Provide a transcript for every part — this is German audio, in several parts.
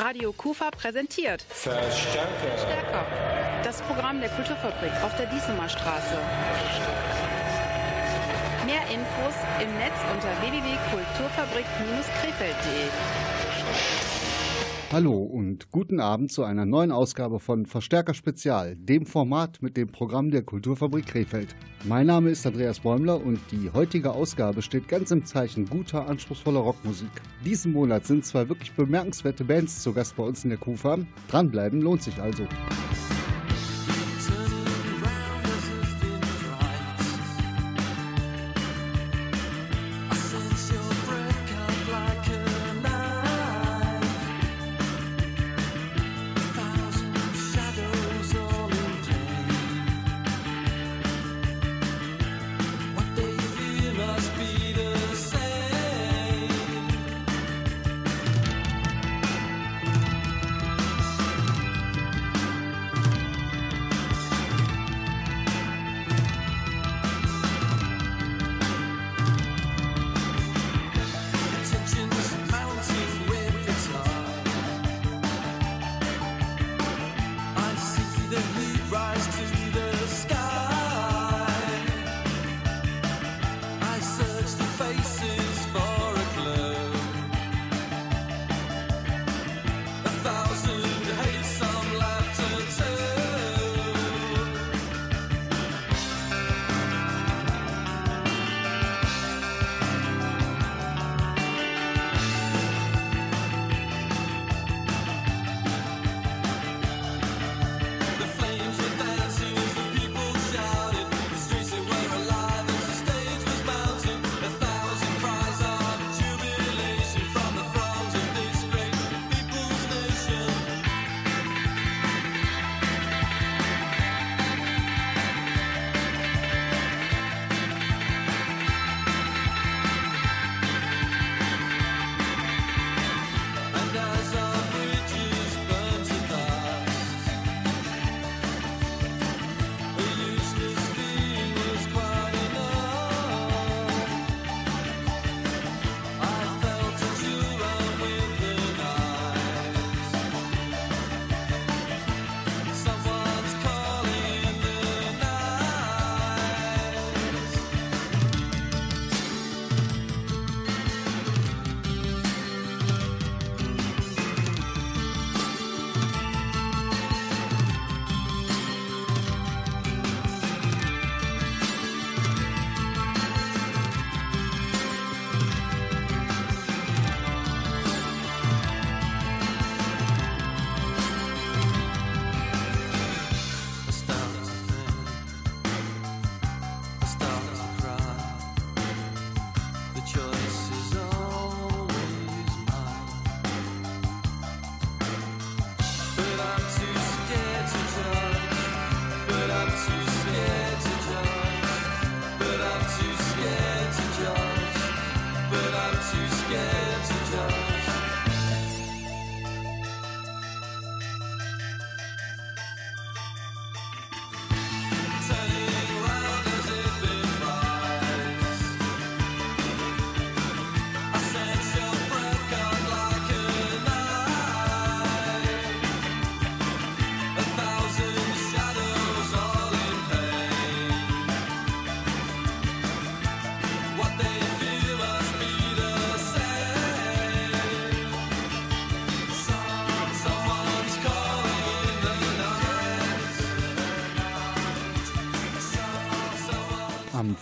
Radio Kufa präsentiert Verstärker. Stärker. Das Programm der Kulturfabrik auf der Diesemer Straße. Mehr Infos im Netz unter www.kulturfabrik-krefeld.de. Hallo und guten Abend zu einer neuen Ausgabe von Verstärker Spezial, dem Format mit dem Programm der Kulturfabrik Krefeld. Mein Name ist Andreas Bäumler und die heutige Ausgabe steht ganz im Zeichen guter, anspruchsvoller Rockmusik. Diesen Monat sind zwei wirklich bemerkenswerte Bands zu Gast bei uns in der KUFA. Dranbleiben lohnt sich also.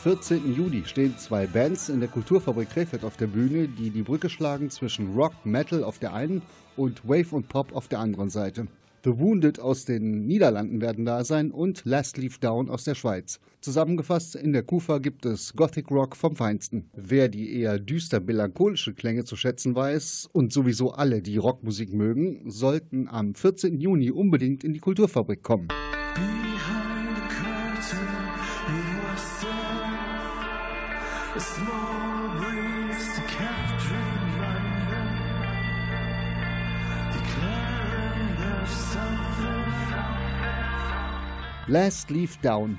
14. Juli stehen zwei Bands in der Kulturfabrik Krefeld auf der Bühne, die die Brücke schlagen zwischen Rock, Metal auf der einen und Wave und Pop auf der anderen Seite. The Wounded aus den Niederlanden werden da sein und Last Leaf Down aus der Schweiz. Zusammengefasst, in der Kufa gibt es Gothic Rock vom Feinsten. Wer die eher düster melancholische Klänge zu schätzen weiß und sowieso alle, die Rockmusik mögen, sollten am 14. Juni unbedingt in die Kulturfabrik kommen. Last Leaf Down.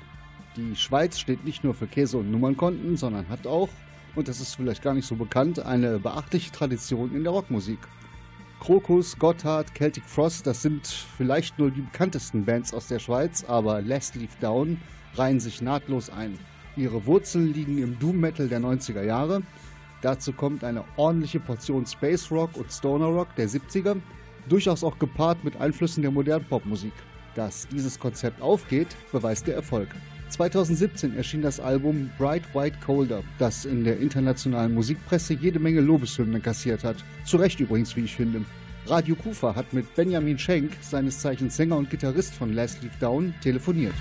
Die Schweiz steht nicht nur für Käse- und Nummernkonten, sondern hat auch, und das ist vielleicht gar nicht so bekannt, eine beachtliche Tradition in der Rockmusik. Krokus, Gotthard, Celtic Frost, das sind vielleicht nur die bekanntesten Bands aus der Schweiz, aber Last Leaf Down reihen sich nahtlos ein. Ihre Wurzeln liegen im Doom Metal der 90er Jahre. Dazu kommt eine ordentliche Portion Space Rock und Stoner Rock der 70er, durchaus auch gepaart mit Einflüssen der modernen Popmusik. Dass dieses Konzept aufgeht, beweist der Erfolg. 2017 erschien das Album Bright White Colder, das in der internationalen Musikpresse jede Menge Lobeshymnen kassiert hat. Zu Recht übrigens, wie ich finde. Radio Kufa hat mit Benjamin Schenk, seines Zeichens Sänger und Gitarrist von Leaf Down, telefoniert.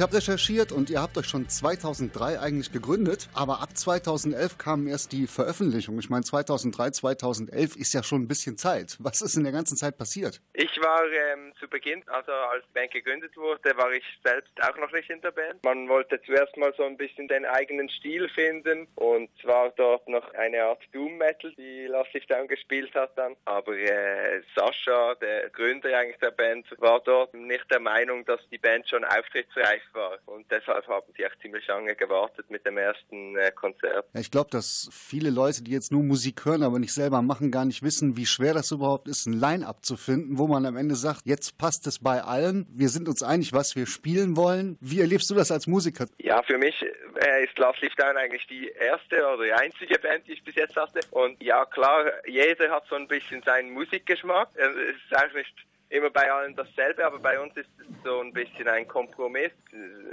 Ich habe recherchiert und ihr habt euch schon 2003 eigentlich gegründet, aber ab 2011 kam erst die Veröffentlichung. Ich meine, 2003, 2011 ist ja schon ein bisschen Zeit. Was ist in der ganzen Zeit passiert? Ich war ähm, zu Beginn, also als die Band gegründet wurde, war ich selbst auch noch nicht in der Band. Man wollte zuerst mal so ein bisschen den eigenen Stil finden und zwar dort noch eine Art Doom Metal, die Last Leaf Down gespielt hat dann. Aber äh, Sascha, der Gründer eigentlich der Band, war dort nicht der Meinung, dass die Band schon auftrittsreif war. Und deshalb haben sie auch ziemlich lange gewartet mit dem ersten äh, Konzert. Ja, ich glaube, dass viele Leute, die jetzt nur Musik hören, aber nicht selber machen, gar nicht wissen, wie schwer das überhaupt ist, ein Line-Up zu finden, wo man am Ende sagt, jetzt passt es bei allen, wir sind uns einig, was wir spielen wollen. Wie erlebst du das als Musiker? Ja, für mich äh, ist Last Leaf Down eigentlich die erste oder die einzige Band, die ich bis jetzt hatte. Und ja, klar, jeder hat so ein bisschen seinen Musikgeschmack. Es ist auch nicht immer bei allen dasselbe, aber bei uns ist es so ein bisschen ein Kompromiss.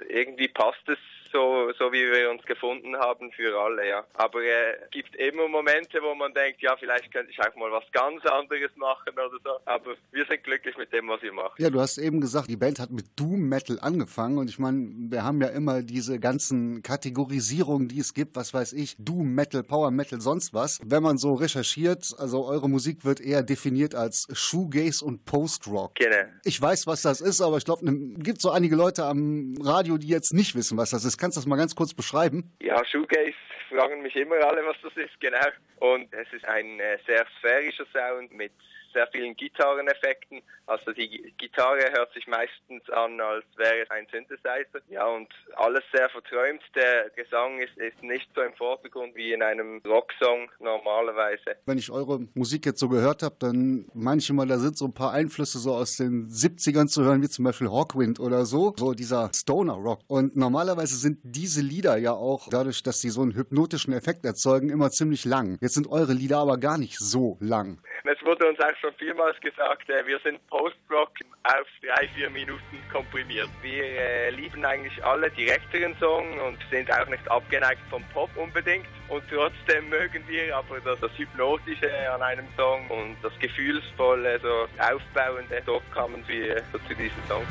Irgendwie passt es so, so wie wir uns gefunden haben für alle, ja. Aber äh, es gibt immer Momente, wo man denkt, ja, vielleicht könnte ich auch mal was ganz anderes machen oder so. Aber wir sind glücklich mit dem, was wir machen. Ja, du hast eben gesagt, die Band hat mit Doom Metal angefangen und ich meine, wir haben ja immer diese ganzen Kategorisierungen, die es gibt, was weiß ich, Doom Metal, Power Metal, sonst was. Wenn man so recherchiert, also eure Musik wird eher definiert als Shoegaze und Post-Rock. Genau. Ich weiß, was das ist, aber ich glaube, es gibt so einige Leute am Radio, die jetzt nicht wissen, was das ist. Kannst du das mal ganz kurz beschreiben? Ja, Shoegaze fragen mich immer alle, was das ist, genau. Und es ist ein äh, sehr sphärischer Sound mit sehr vielen Gitarreneffekten. Also die Gitarre hört sich meistens an, als wäre es ein Synthesizer. Ja, und alles sehr verträumt. Der Gesang ist, ist nicht so im Vordergrund wie in einem Rocksong normalerweise. Wenn ich eure Musik jetzt so gehört habe, dann manchmal da sind so ein paar Einflüsse so aus den 70ern zu hören, wie zum Beispiel Hawkwind oder so, so dieser Stoner Rock. Und normalerweise sind diese Lieder ja auch, dadurch, dass sie so einen hypnotischen Effekt erzeugen, immer ziemlich lang. Jetzt sind eure Lieder aber gar nicht so lang. Es wurde uns auch schon vielmals gesagt, äh, wir sind Post-Rock auf drei, vier Minuten komprimiert. Wir äh, lieben eigentlich alle direkteren Songs und sind auch nicht abgeneigt vom Pop unbedingt. Und trotzdem mögen wir aber das, das Hypnotische an einem Song und das Gefühlsvolle, so Aufbauende, dort kamen wir so zu diesem Song.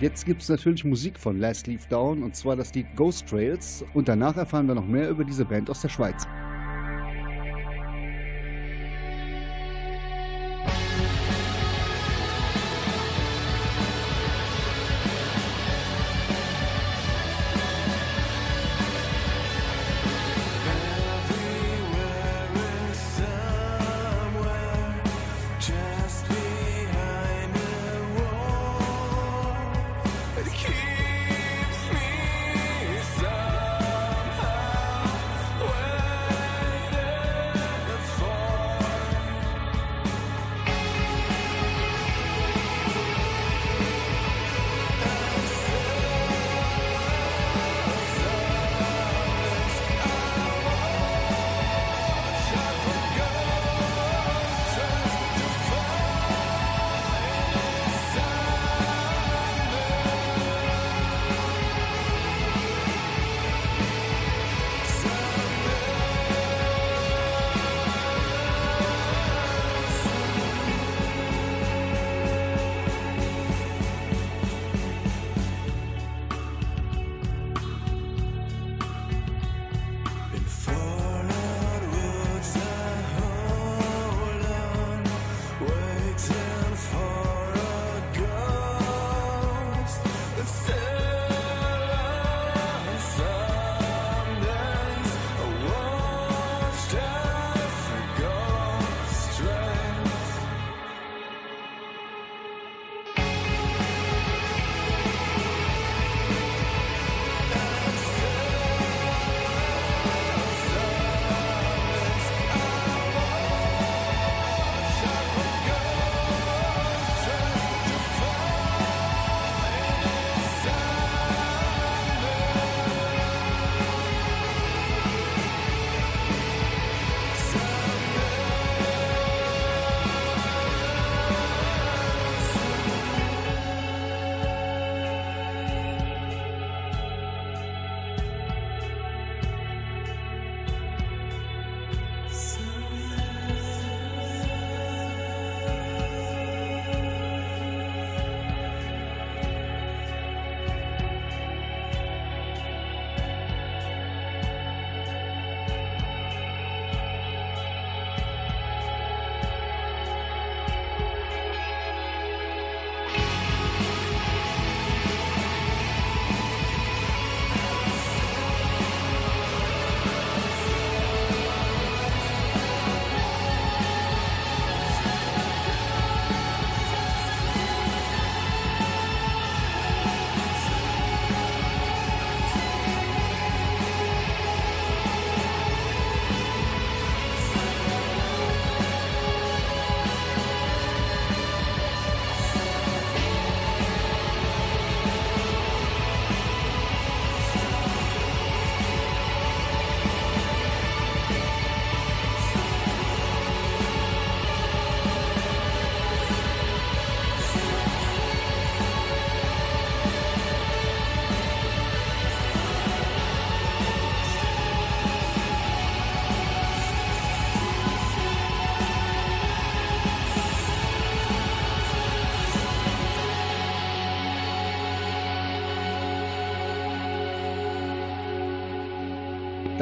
Jetzt gibt es natürlich Musik von Last Leaf Down und zwar das Lied Ghost Trails und danach erfahren wir noch mehr über diese Band aus der Schweiz.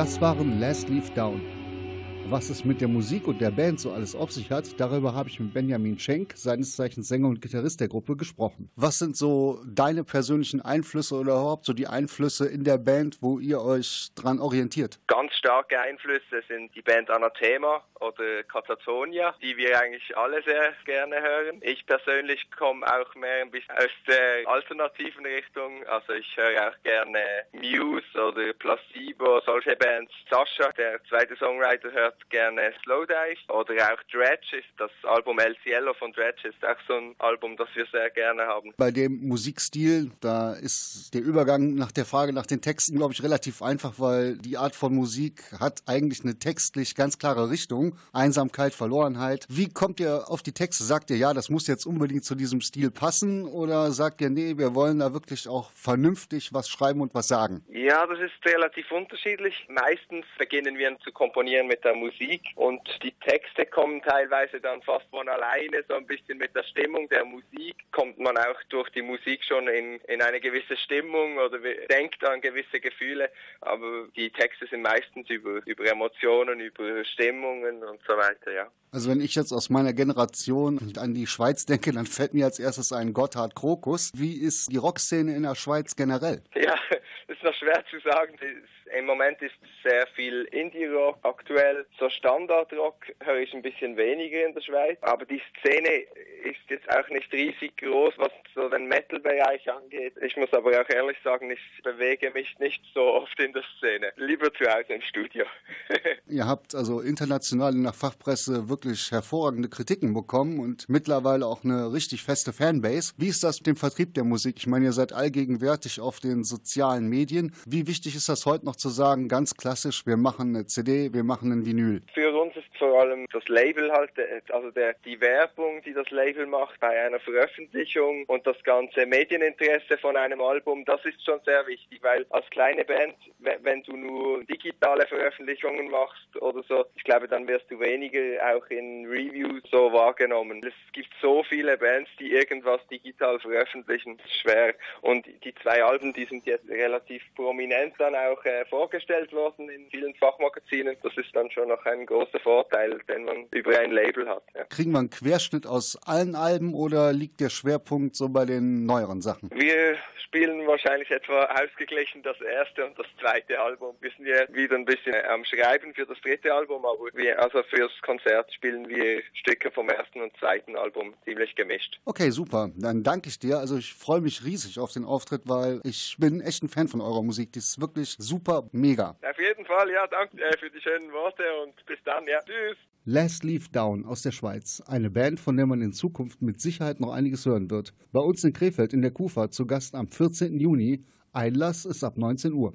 Das waren Last Leaf Down. Was es mit der Musik und der Band so alles auf sich hat, darüber habe ich mit Benjamin Schenk, seines Zeichens Sänger und Gitarrist der Gruppe, gesprochen. Was sind so deine persönlichen Einflüsse oder überhaupt so die Einflüsse in der Band, wo ihr euch dran orientiert? Ganz starke Einflüsse sind die Band Anathema oder Katatonia, die wir eigentlich alle sehr gerne hören. Ich persönlich komme auch mehr ein bisschen aus der alternativen Richtung. Also ich höre auch gerne Muse oder Placebo, solche Bands. Sascha, der zweite Songwriter, hört gerne Slowdive oder auch Dredge ist das Album El Cielo von Dredge ist auch so ein Album, das wir sehr gerne haben. Bei dem Musikstil, da ist der Übergang nach der Frage nach den Texten, glaube ich, relativ einfach, weil die Art von Musik hat eigentlich eine textlich ganz klare Richtung. Einsamkeit, Verlorenheit. Wie kommt ihr auf die Texte? Sagt ihr, ja, das muss jetzt unbedingt zu diesem Stil passen oder sagt ihr, nee, wir wollen da wirklich auch vernünftig was schreiben und was sagen? Ja, das ist relativ unterschiedlich. Meistens beginnen wir zu komponieren mit der Musik und die Texte kommen teilweise dann fast von alleine, so ein bisschen mit der Stimmung der Musik. Kommt man auch durch die Musik schon in, in eine gewisse Stimmung oder denkt an gewisse Gefühle, aber die Texte sind meistens über, über Emotionen, über Stimmungen und so weiter, ja. Also wenn ich jetzt aus meiner Generation an die Schweiz denke, dann fällt mir als erstes ein Gotthard Krokus. Wie ist die Rockszene in der Schweiz generell? Ja, ist noch schwer zu sagen. Im Moment ist sehr viel Indie-Rock aktuell. So Standard-Rock höre ich ein bisschen weniger in der Schweiz. Aber die Szene ist jetzt auch nicht riesig groß, was so den Metal-Bereich angeht. Ich muss aber auch ehrlich sagen, ich bewege mich nicht so oft in der Szene. Lieber zu Hause im Studio. Ihr habt also international in der Fachpresse wirklich hervorragende Kritiken bekommen und mittlerweile auch eine richtig feste Fanbase. Wie ist das mit dem Vertrieb der Musik? Ich meine, ihr seid allgegenwärtig auf den sozialen Medien. Wie wichtig ist das heute noch zu sagen, ganz klassisch, wir machen eine CD, wir machen ein Vinyl? Für uns ist vor allem das Label halt, also der, die Werbung, die das Label macht bei einer Veröffentlichung und das ganze Medieninteresse von einem Album, das ist schon sehr wichtig, weil als kleine Band, wenn du nur digitale Veröffentlichungen machst oder so, ich glaube, dann wirst du weniger auch in Reviews so wahrgenommen. Es gibt so viele Bands, die irgendwas digital veröffentlichen, das ist schwer. Und die zwei Alben, die sind jetzt relativ prominent dann auch äh, vorgestellt worden in vielen Fachmagazinen. Das ist dann schon noch ein großer Vorteil, den man über ein Label hat. Ja. Kriegen wir einen Querschnitt aus allen Alben oder liegt der Schwerpunkt so bei den neueren Sachen? Wir spielen wahrscheinlich etwa ausgeglichen das erste und das zweite Album. Wir sind ja wieder ein bisschen am Schreiben für das dritte Album, aber wir, also fürs Konzert spielen wir Stücke vom ersten und zweiten Album ziemlich gemischt. Okay, super. Dann danke ich dir. Also ich freue mich riesig auf den Auftritt, weil ich bin echt ein Fan von eurer Musik. Die ist wirklich super, mega. Auf jeden Fall, ja, danke äh, für die schönen Worte und bis dann, ja. Tschüss. Last Leaf Down aus der Schweiz. Eine Band, von der man in Zukunft mit Sicherheit noch einiges hören wird. Bei uns in Krefeld in der Kufa zu Gast am 14. Juni. Einlass ist ab 19 Uhr.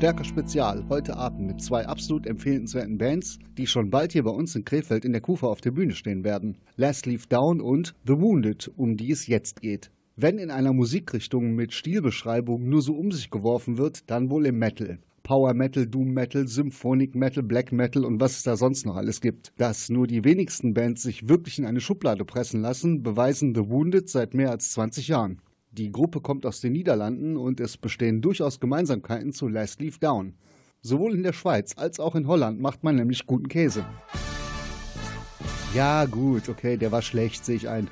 Verstärker Spezial heute Abend mit zwei absolut empfehlenswerten Bands, die schon bald hier bei uns in Krefeld in der Kufa auf der Bühne stehen werden. Last Leaf Down und The Wounded, um die es jetzt geht. Wenn in einer Musikrichtung mit Stilbeschreibung nur so um sich geworfen wird, dann wohl im Metal. Power Metal, Doom Metal, Symphonic Metal, Black Metal und was es da sonst noch alles gibt. Dass nur die wenigsten Bands sich wirklich in eine Schublade pressen lassen, beweisen The Wounded seit mehr als 20 Jahren. Die Gruppe kommt aus den Niederlanden und es bestehen durchaus Gemeinsamkeiten zu Last Leaf Down. Sowohl in der Schweiz als auch in Holland macht man nämlich guten Käse. Ja, gut, okay, der war schlecht, sehe ich ein.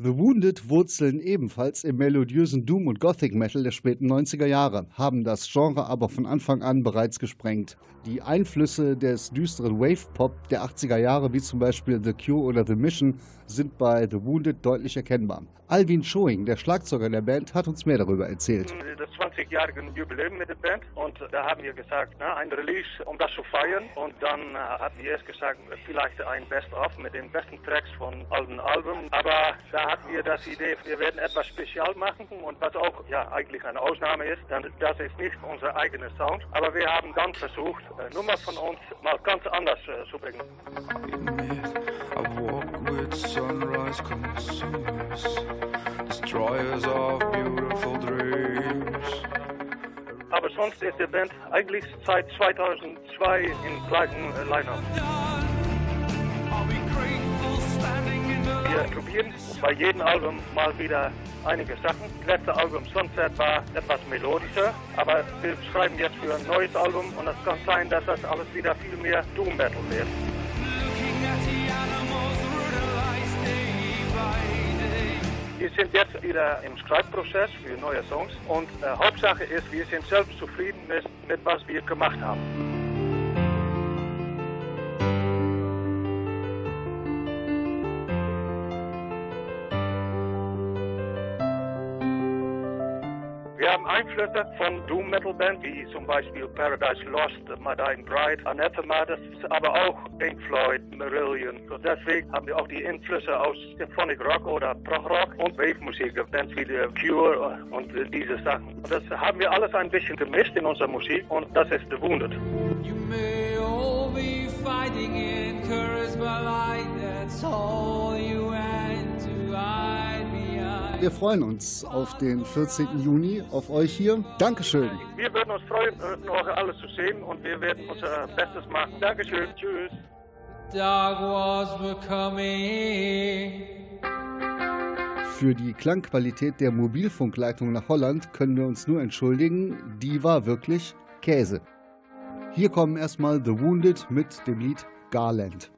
The Wounded wurzeln ebenfalls im melodiösen Doom- und Gothic-Metal der späten 90er Jahre, haben das Genre aber von Anfang an bereits gesprengt. Die Einflüsse des düsteren Wave-Pop der 80er Jahre, wie zum Beispiel The Cure oder The Mission, sind bei The Wounded deutlich erkennbar. Alvin Schoing, der Schlagzeuger der Band, hat uns mehr darüber erzählt. Das 20-jährige Jubiläum mit der Band und da haben wir gesagt, na, ein Release, um das zu feiern und dann äh, hatten wir erst gesagt, vielleicht ein Best-of mit den besten Tracks von alten Alben, aber da hatten wir das Idee, wir werden etwas spezial machen und was auch ja eigentlich eine Ausnahme ist, dann das ist nicht unser eigener Sound, aber wir haben dann versucht, Nummer von uns mal ganz anders äh, zu bringen. I walk with sunrise consumers, destroyers of beautiful dreams. Aber sonst ist die Band eigentlich seit 2002 im gleichen äh, Line-Up. Wir probieren bei jedem Album mal wieder einige Sachen. Das letzte Album Sunset war etwas melodischer, aber wir schreiben jetzt für ein neues Album und es kann sein, dass das alles wieder viel mehr Doom Metal wird. Wir sind jetzt wieder im Schreibprozess für neue Songs und äh, Hauptsache ist, wir sind selbst zufrieden mit, mit was wir gemacht haben. Einflüsse von Doom Metal Band, wie zum Beispiel Paradise Lost, My Dying Bride, Anathema, das ist aber auch Pink Floyd, Marillion. So deswegen haben wir auch die Einflüsse aus Symphonic Rock oder Prog Rock und Wave Musik, Bands wie The Cure und diese Sachen. Das haben wir alles ein bisschen gemischt in unserer Musik und das ist The Wounded. You may all be fighting in courage, but like that's all you had to behind. Wir freuen uns auf den 14. Juni, auf euch hier. Dankeschön. Wir würden uns freuen, äh, noch alles zu sehen und wir werden unser Bestes machen. Dankeschön, tschüss. Für die Klangqualität der Mobilfunkleitung nach Holland können wir uns nur entschuldigen. Die war wirklich Käse. Hier kommen erstmal The Wounded mit dem Lied Garland.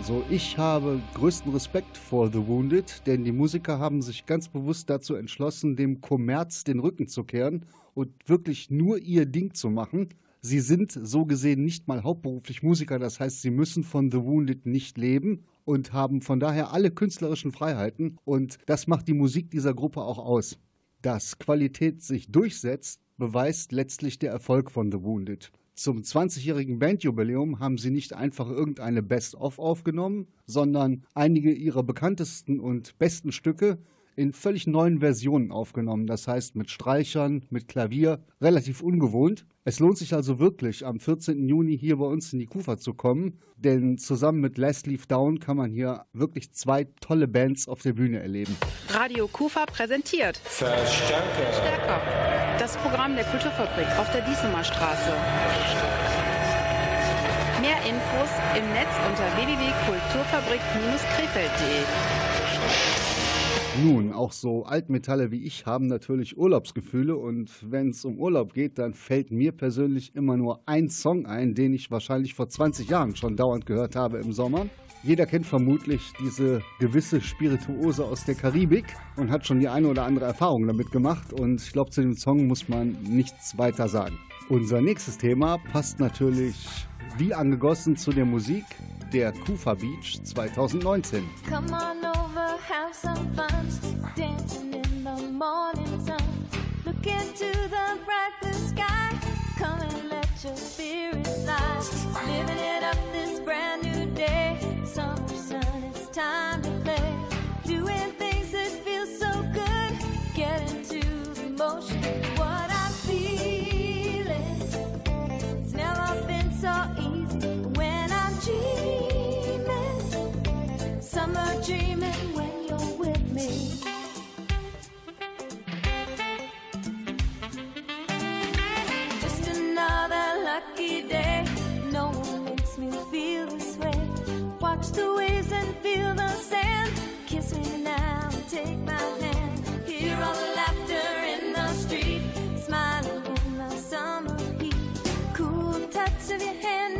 Also ich habe größten Respekt vor The Wounded, denn die Musiker haben sich ganz bewusst dazu entschlossen, dem Kommerz den Rücken zu kehren und wirklich nur ihr Ding zu machen. Sie sind so gesehen nicht mal hauptberuflich Musiker, das heißt, sie müssen von The Wounded nicht leben und haben von daher alle künstlerischen Freiheiten und das macht die Musik dieser Gruppe auch aus. Dass Qualität sich durchsetzt, beweist letztlich der Erfolg von The Wounded. Zum 20-jährigen Bandjubiläum haben sie nicht einfach irgendeine Best-of aufgenommen, sondern einige ihrer bekanntesten und besten Stücke in völlig neuen Versionen aufgenommen. Das heißt mit Streichern, mit Klavier, relativ ungewohnt. Es lohnt sich also wirklich, am 14. Juni hier bei uns in die Kufa zu kommen, denn zusammen mit Last Leaf Down kann man hier wirklich zwei tolle Bands auf der Bühne erleben. Radio Kufa präsentiert Verstärker. Stärker. Das Programm der Kulturfabrik auf der Diesemer Straße. Mehr Infos im Netz unter www.kulturfabrik-krefeld.de. Nun, auch so Altmetalle wie ich haben natürlich Urlaubsgefühle und wenn es um Urlaub geht, dann fällt mir persönlich immer nur ein Song ein, den ich wahrscheinlich vor 20 Jahren schon dauernd gehört habe im Sommer. Jeder kennt vermutlich diese gewisse Spirituose aus der Karibik und hat schon die eine oder andere Erfahrung damit gemacht und ich glaube, zu dem Song muss man nichts weiter sagen. Unser nächstes Thema passt natürlich wie angegossen zu der Musik der Kufa Beach 2019. Come on have some fun. Dancing in the morning sun. Look into the bright blue sky. Come and let your spirit fly. Living it up this brand new day. Summer sun, it's time to play. Doing things that feel so good. Get into the motion. What I'm feeling. It's never been so easy when I'm dreaming. Summer dreaming Just another lucky day. No one makes me feel this way. Watch the waves and feel the sand. Kiss me now and take my hand. Hear all the laughter in the street. Smiling in the summer heat. Cool touch of your hand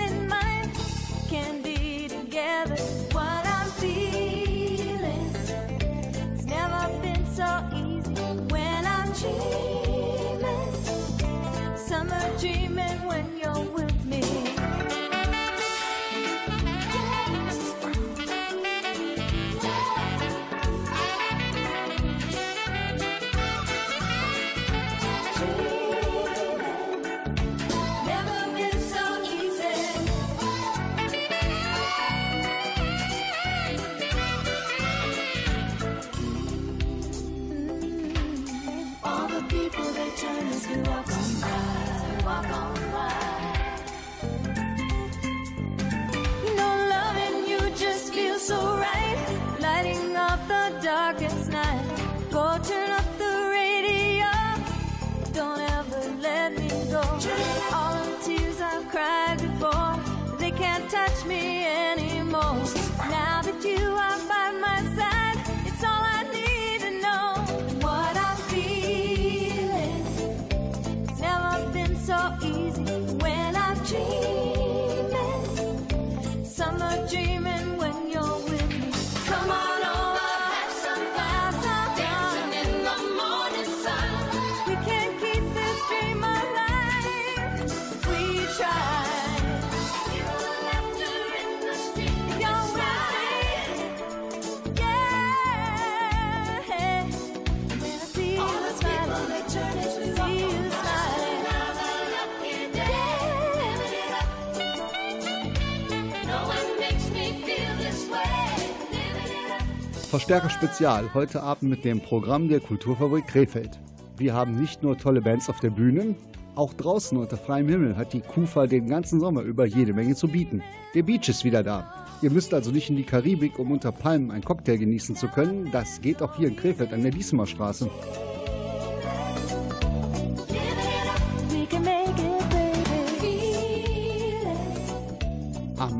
Verstärker Spezial heute Abend mit dem Programm der Kulturfabrik Krefeld. Wir haben nicht nur tolle Bands auf der Bühne, auch draußen unter freiem Himmel hat die Kufa den ganzen Sommer über jede Menge zu bieten. Der Beach ist wieder da. Ihr müsst also nicht in die Karibik, um unter Palmen einen Cocktail genießen zu können. Das geht auch hier in Krefeld an der Diesemer Straße.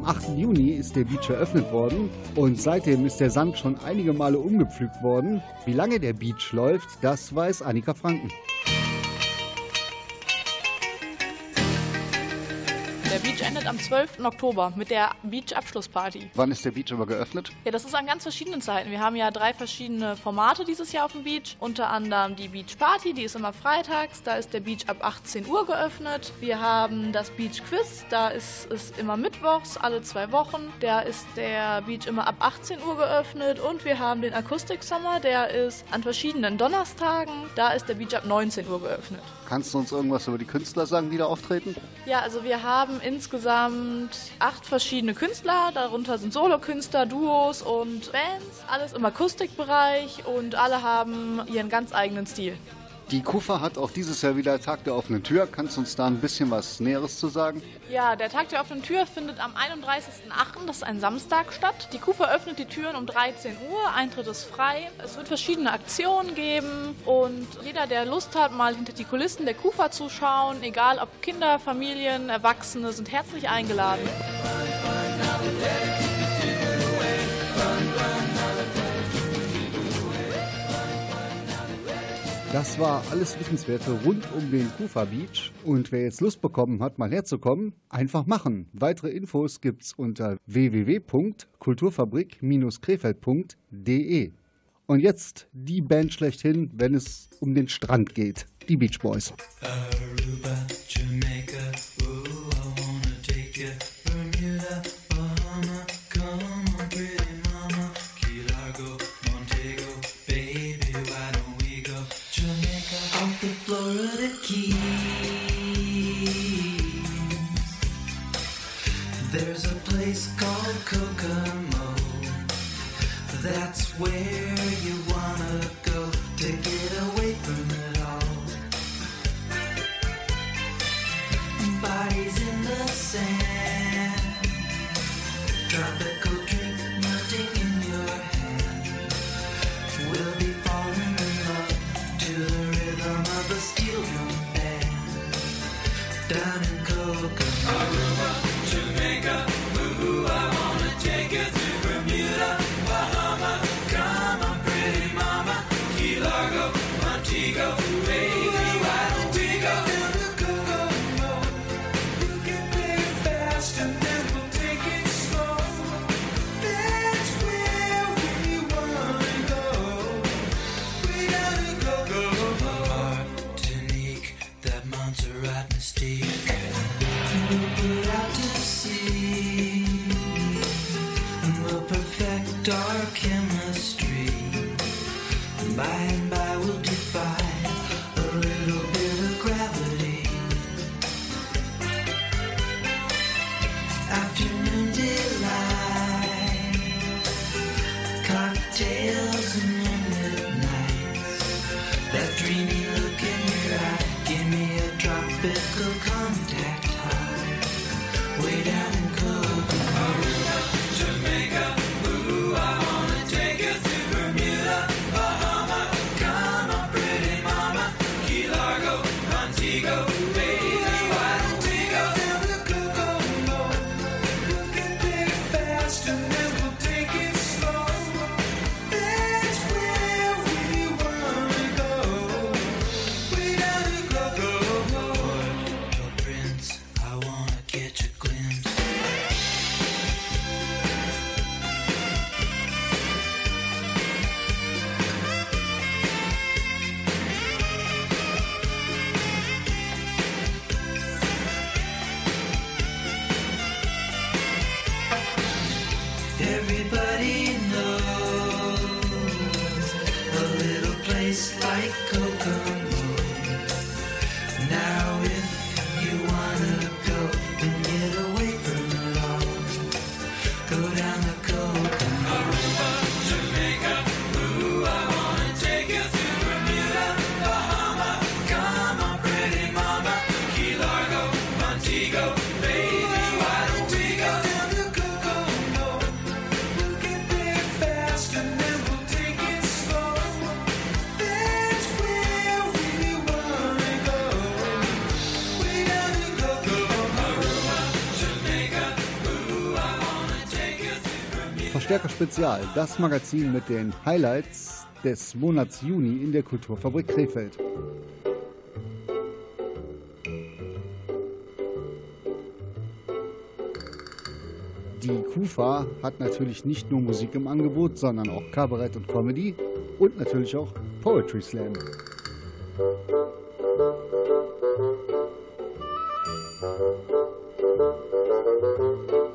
Am 8. Juni ist der Beach eröffnet worden und seitdem ist der Sand schon einige Male umgepflügt worden. Wie lange der Beach läuft, das weiß Annika Franken. Am 12. Oktober mit der Beach-Abschlussparty. Wann ist der Beach aber geöffnet? Ja, das ist an ganz verschiedenen Zeiten. Wir haben ja drei verschiedene Formate dieses Jahr auf dem Beach. Unter anderem die Beach Party, die ist immer freitags. Da ist der Beach ab 18 Uhr geöffnet. Wir haben das Beach Quiz, da ist es immer mittwochs, alle zwei Wochen. Da ist der Beach immer ab 18 Uhr geöffnet. Und wir haben den Akustik Summer, der ist an verschiedenen Donnerstagen. Da ist der Beach ab 19 Uhr geöffnet. Kannst du uns irgendwas über die Künstler sagen, die da auftreten? Ja, also wir haben insgesamt acht verschiedene Künstler. Darunter sind Solokünstler, Duos und Bands. Alles im Akustikbereich und alle haben ihren ganz eigenen Stil. Die Kufa hat auch dieses Jahr wieder Tag der offenen Tür. Kannst du uns da ein bisschen was Näheres zu sagen? Ja, der Tag der offenen Tür findet am 31.08., das ist ein Samstag, statt. Die Kufa öffnet die Türen um 13 Uhr, Eintritt ist frei. Es wird verschiedene Aktionen geben und jeder, der Lust hat, mal hinter die Kulissen der Kufa zu schauen, egal ob Kinder, Familien, Erwachsene, sind herzlich eingeladen. Das war alles Wissenswerte rund um den Kufa Beach. Und wer jetzt Lust bekommen hat, mal herzukommen, einfach machen. Weitere Infos gibt's unter www.kulturfabrik-krefeld.de. Und jetzt die Band schlechthin, wenn es um den Strand geht. Die Beach Boys. Aruba, dreamy look in your eye, give me a tropical Spezial, das Magazin mit den Highlights des Monats Juni in der Kulturfabrik Krefeld. Die KUFA hat natürlich nicht nur Musik im Angebot, sondern auch Kabarett und Comedy und natürlich auch Poetry Slam.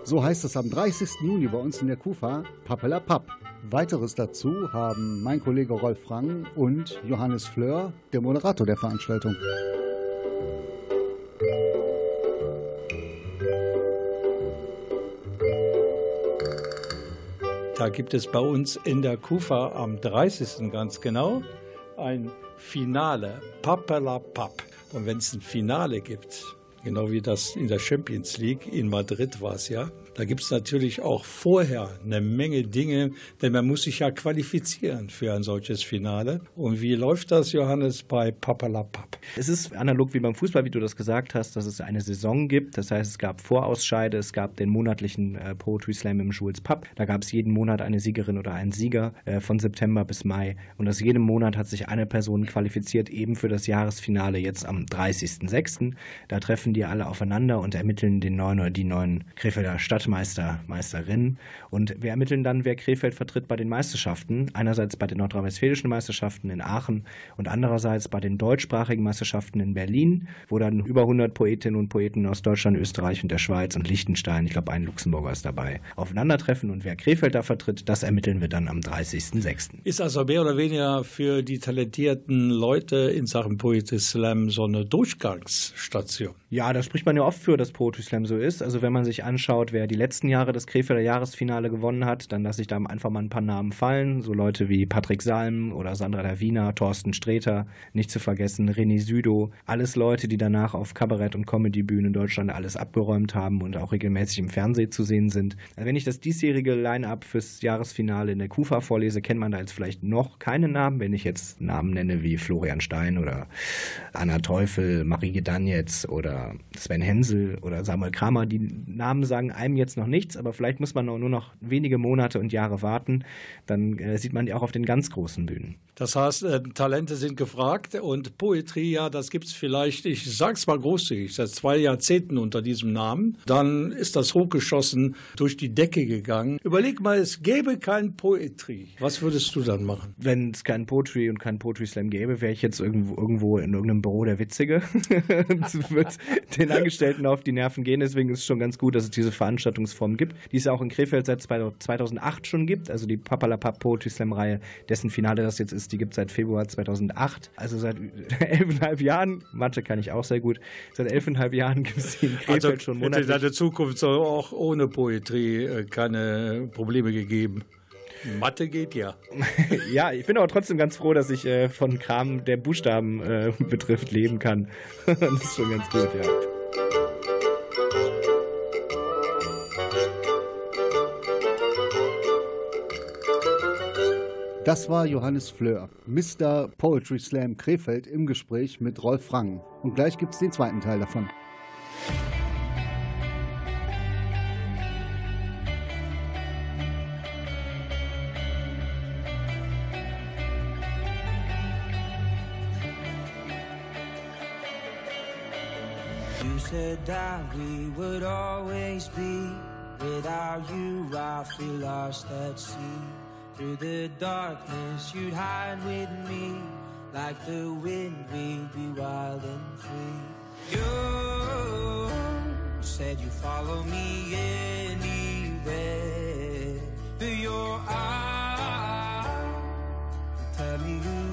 So heißt es am 30. Juni bei uns in der KUFA Pappela Papp. Weiteres dazu haben mein Kollege Rolf Rang und Johannes Fleur, der Moderator der Veranstaltung. Da gibt es bei uns in der Kufa am 30. ganz genau ein Finale, Papala Papp. Und wenn es ein Finale gibt, genau wie das in der Champions League in Madrid war es ja, da gibt es natürlich auch vorher eine Menge Dinge, denn man muss sich ja qualifizieren für ein solches Finale. Und wie läuft das, Johannes, bei Papalapap? Es ist analog wie beim Fußball, wie du das gesagt hast, dass es eine Saison gibt. Das heißt, es gab Vorausscheide, es gab den monatlichen äh, Poetry Slam im Schulz Pub. Da gab es jeden Monat eine Siegerin oder einen Sieger äh, von September bis Mai. Und aus jedem Monat hat sich eine Person qualifiziert, eben für das Jahresfinale jetzt am 30.06. Da treffen die alle aufeinander und ermitteln den neuen oder die neuen Krefelder Stadtmeister, Meisterinnen. Und wir ermitteln dann, wer Krefeld vertritt bei den Meisterschaften. Einerseits bei den nordrhein-westfälischen Meisterschaften in Aachen und andererseits bei den deutschsprachigen Meisterschaften in Berlin, wo dann über 100 Poetinnen und Poeten aus Deutschland, Österreich und der Schweiz und Liechtenstein, ich glaube ein Luxemburger ist dabei, aufeinandertreffen. Und wer Krefeld da vertritt, das ermitteln wir dann am 30.06. Ist also mehr oder weniger für die talentierten Leute in Sachen Poetry Slam so eine Durchgangsstation. Ja, da spricht man ja oft für, dass Poetry Slam so ist. Also wenn man sich anschaut, wer die letzten Jahre das Krefelder Jahresfinale gewonnen hat, dann lasse ich da einfach mal ein paar Namen fallen. So Leute wie Patrick Salm oder Sandra Davina, Thorsten Streter, nicht zu vergessen René Südo. Alles Leute, die danach auf Kabarett- und Comedybühnen in Deutschland alles abgeräumt haben und auch regelmäßig im Fernsehen zu sehen sind. Also wenn ich das diesjährige Line-Up fürs Jahresfinale in der KUFA vorlese, kennt man da jetzt vielleicht noch keine Namen. Wenn ich jetzt Namen nenne wie Florian Stein oder Anna Teufel, Marie Gedanjetz oder Sven Hensel oder Samuel Kramer, die Namen sagen einem jetzt noch nichts, aber vielleicht muss man nur noch wenige Monate und Jahre warten. Dann äh, sieht man die auch auf den ganz großen Bühnen. Das heißt, äh, Talente sind gefragt und Poetry, ja, das gibt es vielleicht, ich sag's mal großzügig, seit zwei Jahrzehnten unter diesem Namen. Dann ist das hochgeschossen durch die Decke gegangen. Überleg mal, es gäbe kein Poetry. Was würdest du dann machen? Wenn es kein Poetry und kein Poetry Slam gäbe, wäre ich jetzt irgendwo, irgendwo in irgendeinem Büro der Witzige. das wird den Angestellten auf die Nerven gehen. Deswegen ist es schon ganz gut, dass es diese Veranstaltungsform gibt, die es ja auch in Krefeld seit 2008 schon gibt. Also die Papalapap Poetry Slam Reihe, dessen Finale das jetzt ist, die gibt es seit Februar 2008. Also seit elfeinhalb Jahren. Mathe kann ich auch sehr gut. Seit elfeinhalb Jahren gibt es die in Krefeld Also schon hätte monatlich. deine Zukunft auch ohne Poetry äh, keine Probleme gegeben. Mathe geht ja. ja, ich bin aber trotzdem ganz froh, dass ich äh, von Kram, der Buchstaben äh, betrifft, leben kann. das ist schon ganz gut, ja. Das war Johannes Fleur, Mr. Poetry Slam Krefeld im Gespräch mit Rolf Rang. Und gleich gibt's den zweiten Teil davon. You said that we would always be. Without you, I feel lost at sea. Through the darkness, you'd hide with me. Like the wind, we'd be wild and free. You said you'd follow me anywhere. Through your eyes, tell me you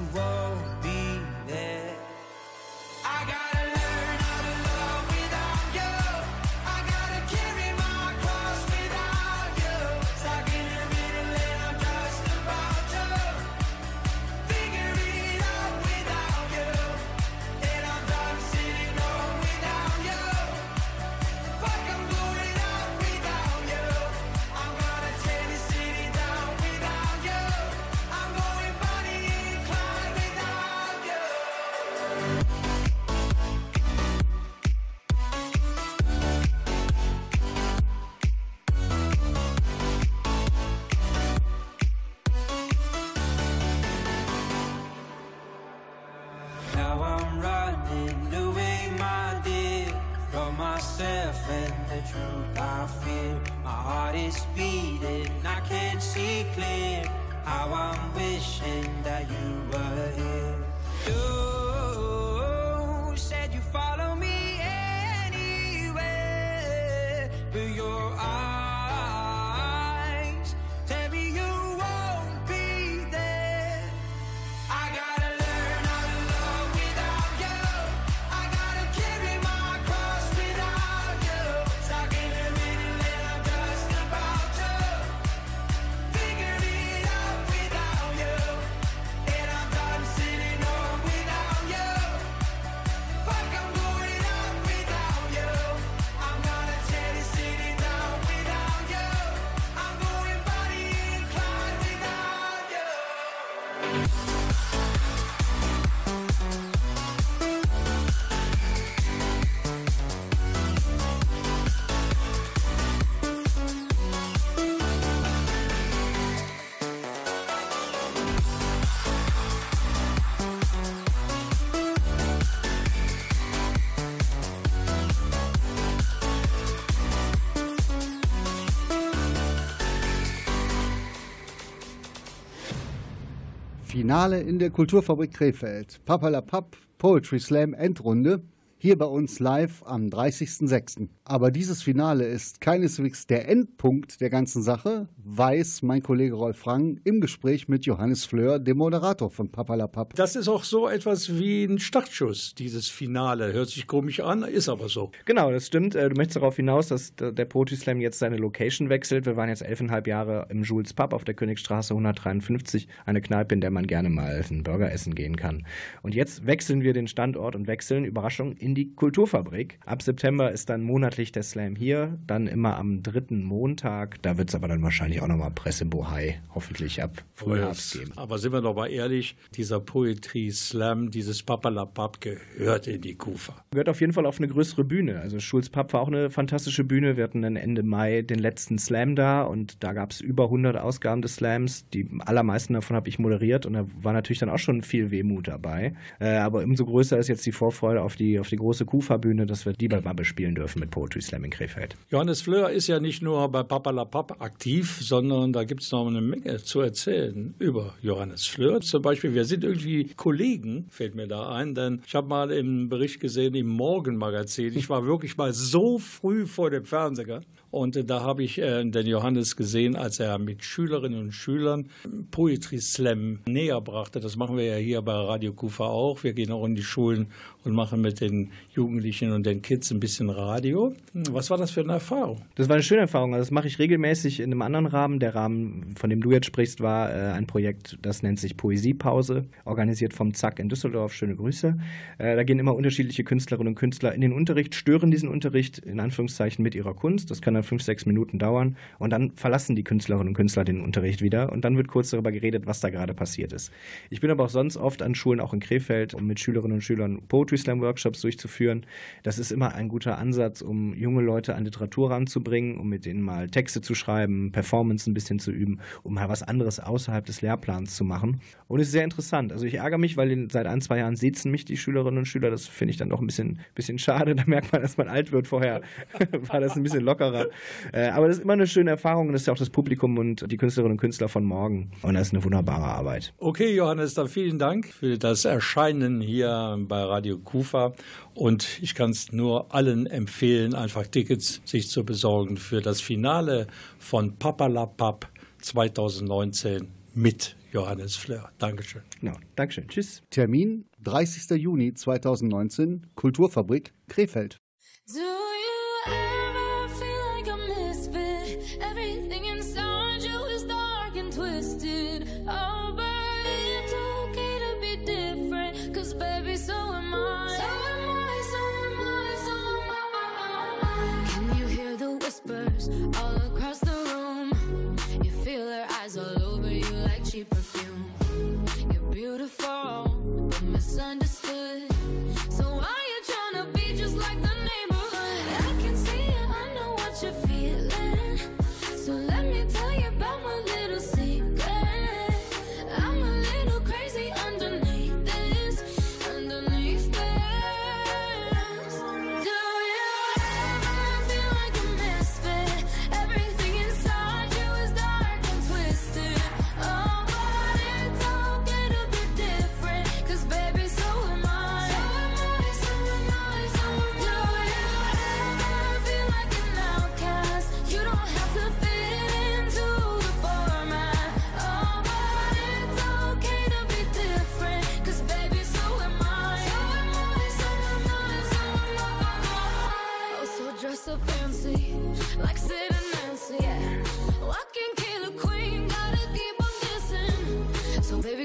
Finale in der Kulturfabrik Krefeld. Papalapap Poetry Slam Endrunde. Hier bei uns live am 30.06. Aber dieses Finale ist keineswegs der Endpunkt der ganzen Sache, weiß mein Kollege Rolf Rang im Gespräch mit Johannes Fleur, dem Moderator von Papalapap. Das ist auch so etwas wie ein Startschuss, dieses Finale. Hört sich komisch an, ist aber so. Genau, das stimmt. Äh, Du möchtest darauf hinaus, dass der der Poetry Slam jetzt seine Location wechselt. Wir waren jetzt elfeinhalb Jahre im Jules Pub auf der Königstraße 153, eine Kneipe, in der man gerne mal einen Burger essen gehen kann. Und jetzt wechseln wir den Standort und wechseln, Überraschung, in die Kulturfabrik. Ab September ist dann monatlich der Slam hier, dann immer am dritten Montag. Da wird es aber dann wahrscheinlich auch nochmal Pressebohai, hoffentlich ab Frühherbst geben. Aber sind wir doch mal ehrlich, dieser Poetry Slam, dieses Papalapap gehört in die Kufa. Gehört auf jeden Fall auf eine größere Bühne. Also Schulz Pub war auch eine fantastische Bühne. Wir hatten dann Ende Mai den letzten Slam da und da gab es über 100 Ausgaben des Slams. Die allermeisten davon habe ich moderiert und da war natürlich dann auch schon viel Wehmut dabei. Äh, aber umso größer ist jetzt die Vorfreude auf die, auf die große Kufa-Bühne, dass wir die bei Mabbe spielen dürfen mit Poetry Slam in Krefeld. Johannes Fleur ist ja nicht nur bei Papalapap aktiv, sondern da gibt es noch eine Menge zu erzählen über Johannes Fleur. Zum Beispiel, wir sind irgendwie Kollegen, fällt mir da ein, denn ich habe mal im Bericht gesehen im Morgenmagazin, ich war wirklich mal so früh vor dem Fernseher und da habe ich äh, den Johannes gesehen, als er mit Schülerinnen und Schülern Poetry Slam näher brachte. Das machen wir ja hier bei Radio Kufa auch. Wir gehen auch in die Schulen und machen mit den Jugendlichen und den Kids ein bisschen Radio. Hm, Was war das für eine Erfahrung? Das war eine schöne Erfahrung. Also das mache ich regelmäßig in einem anderen Rahmen. Der Rahmen, von dem du jetzt sprichst, war äh, ein Projekt, das nennt sich Poesiepause, organisiert vom Zack in Düsseldorf. Schöne Grüße. Äh, da gehen immer unterschiedliche Künstlerinnen und Künstler in den Unterricht, stören diesen Unterricht in Anführungszeichen mit ihrer Kunst. Das kann dann fünf, sechs Minuten dauern. Und dann verlassen die Künstlerinnen und Künstler den Unterricht wieder. Und dann wird kurz darüber geredet, was da gerade passiert ist. Ich bin aber auch sonst oft an Schulen, auch in Krefeld, um mit Schülerinnen und Schülern Poetry Slam Workshops durchzuführen. Das ist immer ein guter Ansatz, um junge Leute an Literatur ranzubringen, um mit denen mal Texte zu schreiben, Performance ein bisschen zu üben, um mal was anderes außerhalb des Lehrplans zu machen. Und es ist sehr interessant. Also ich ärgere mich, weil seit ein, zwei Jahren sitzen mich die Schülerinnen und Schüler. Das finde ich dann doch ein bisschen, bisschen schade. Da merkt man, dass man alt wird. Vorher war das ein bisschen lockerer. Äh, aber das ist immer eine schöne Erfahrung. Und das ist ja auch das Publikum und die Künstlerinnen und Künstler von morgen. Und das ist eine wunderbare Arbeit. Okay, Johannes, dann vielen Dank für das Erscheinen hier bei Radio Kufa. Und ich kann es nur allen empfehlen, einfach Tickets sich zu besorgen für das Finale von Papalapap 2019 mit Johannes Fleur. Dankeschön. Genau. Dankeschön. Tschüss. Termin 30. Juni 2019, Kulturfabrik Krefeld.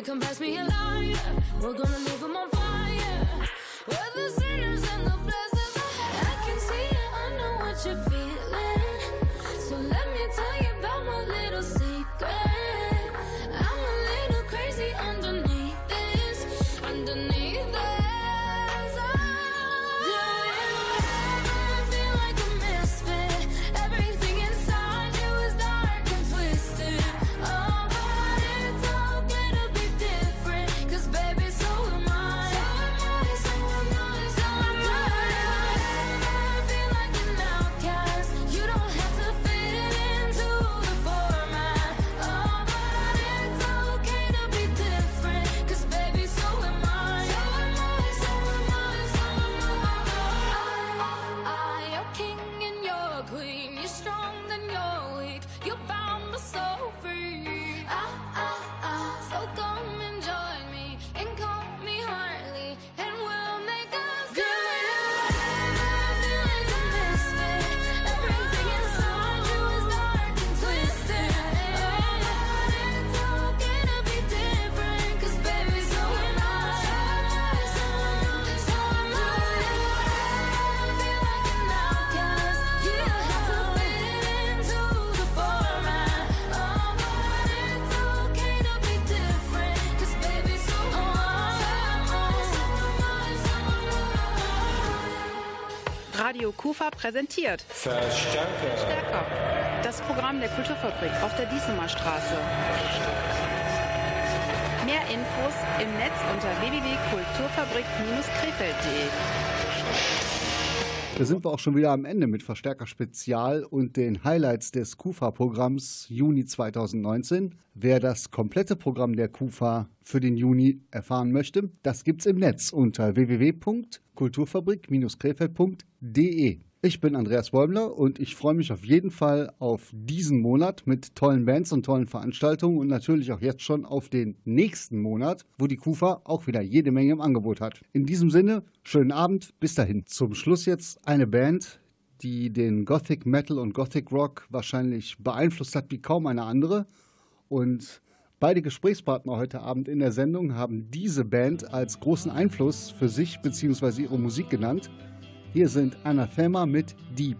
Come pass me a lighter. We're gonna leave 'em on fire. We're the präsentiert Verstärker. Stärker. Das Programm der Kulturfabrik auf der Diesemer Straße. Mehr Infos im Netz unter www.kulturfabrik-krefeld.de. Da sind wir auch schon wieder am Ende mit Verstärker Spezial und den Highlights des KUFA-Programms Juni 2019. Wer das komplette Programm der KUFA für den Juni erfahren möchte, das gibt's im Netz unter www.kulturfabrik-krefeld.de. Ich bin Andreas Bäumler und ich freue mich auf jeden Fall auf diesen Monat mit tollen Bands und tollen Veranstaltungen und natürlich auch jetzt schon auf den nächsten Monat, wo die KUFA auch wieder jede Menge im Angebot hat. In diesem Sinne, schönen Abend, bis dahin. Zum Schluss jetzt eine Band, die den Gothic Metal und Gothic Rock wahrscheinlich beeinflusst hat wie kaum eine andere. Und beide Gesprächspartner heute Abend in der Sendung haben diese Band als großen Einfluss für sich bzw. ihre Musik genannt. Hier sind Anathema mit Deep.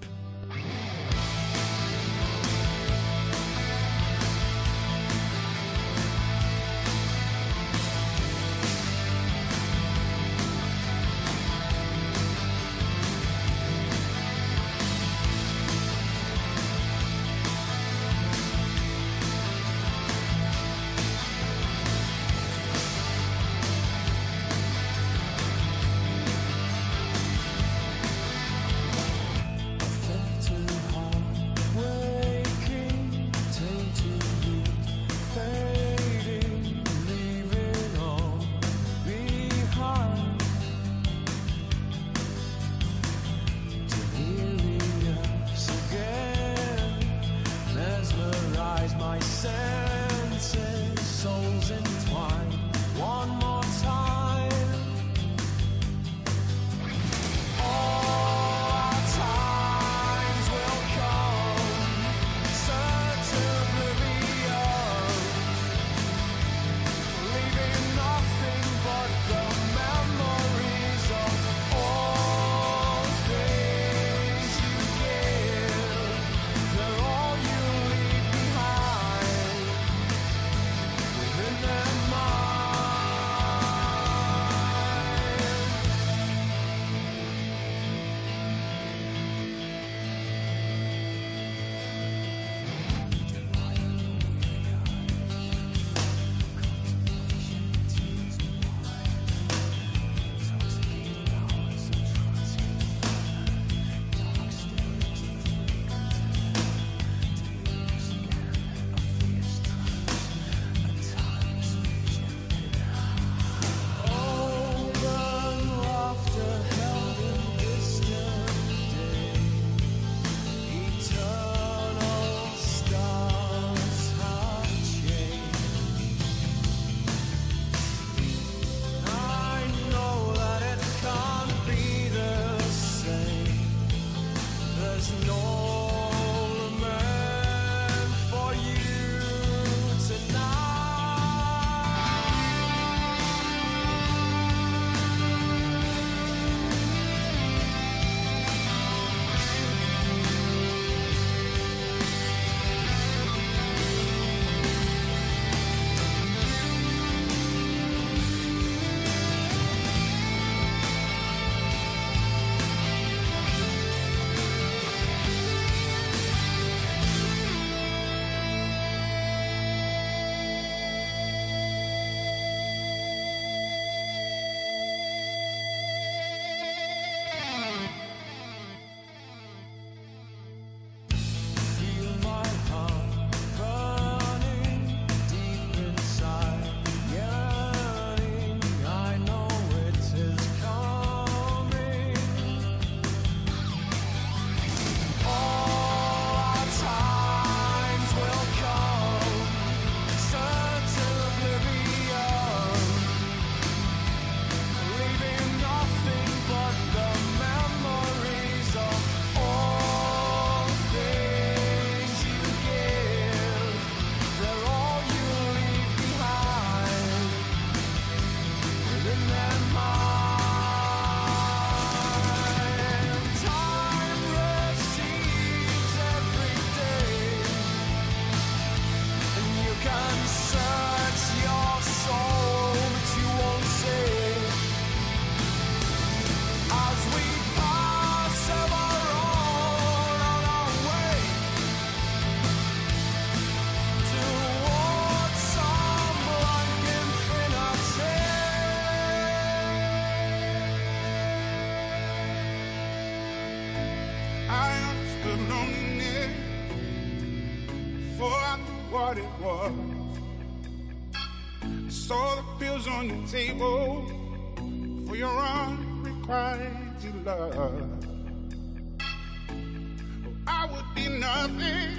nothing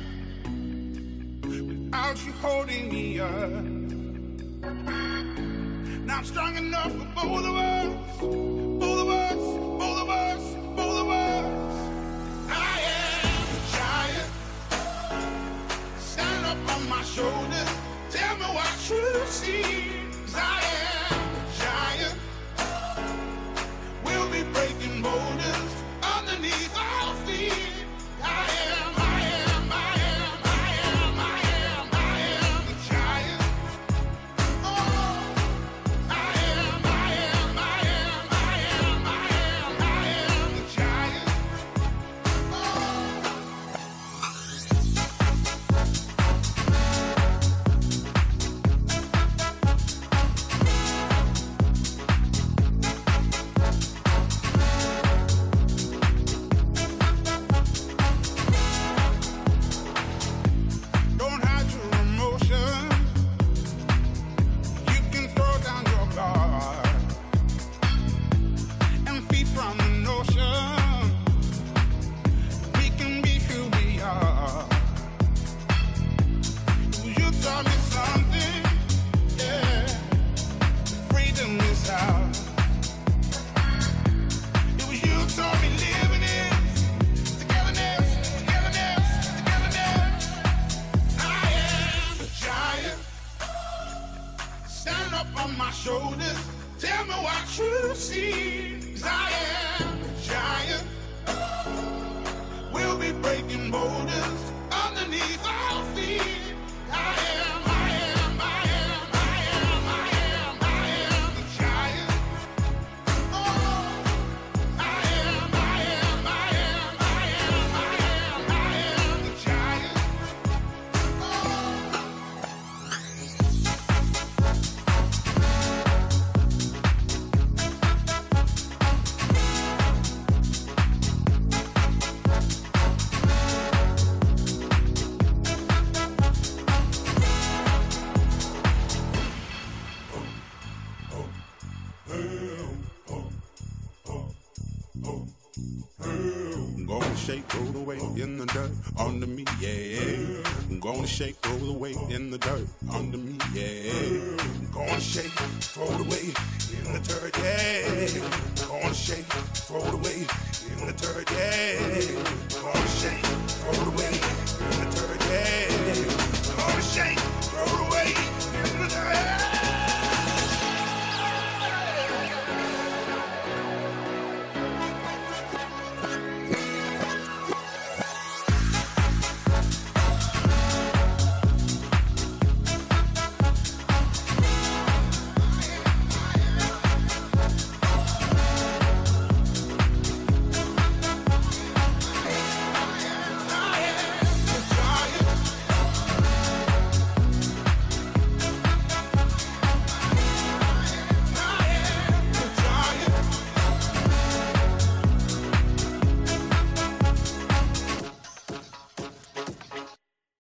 without you holding me up. Now I'm strong enough for both of us, both of us, both of us, both of us. I am a giant. Stand up on my shoulders. Tell me what you see.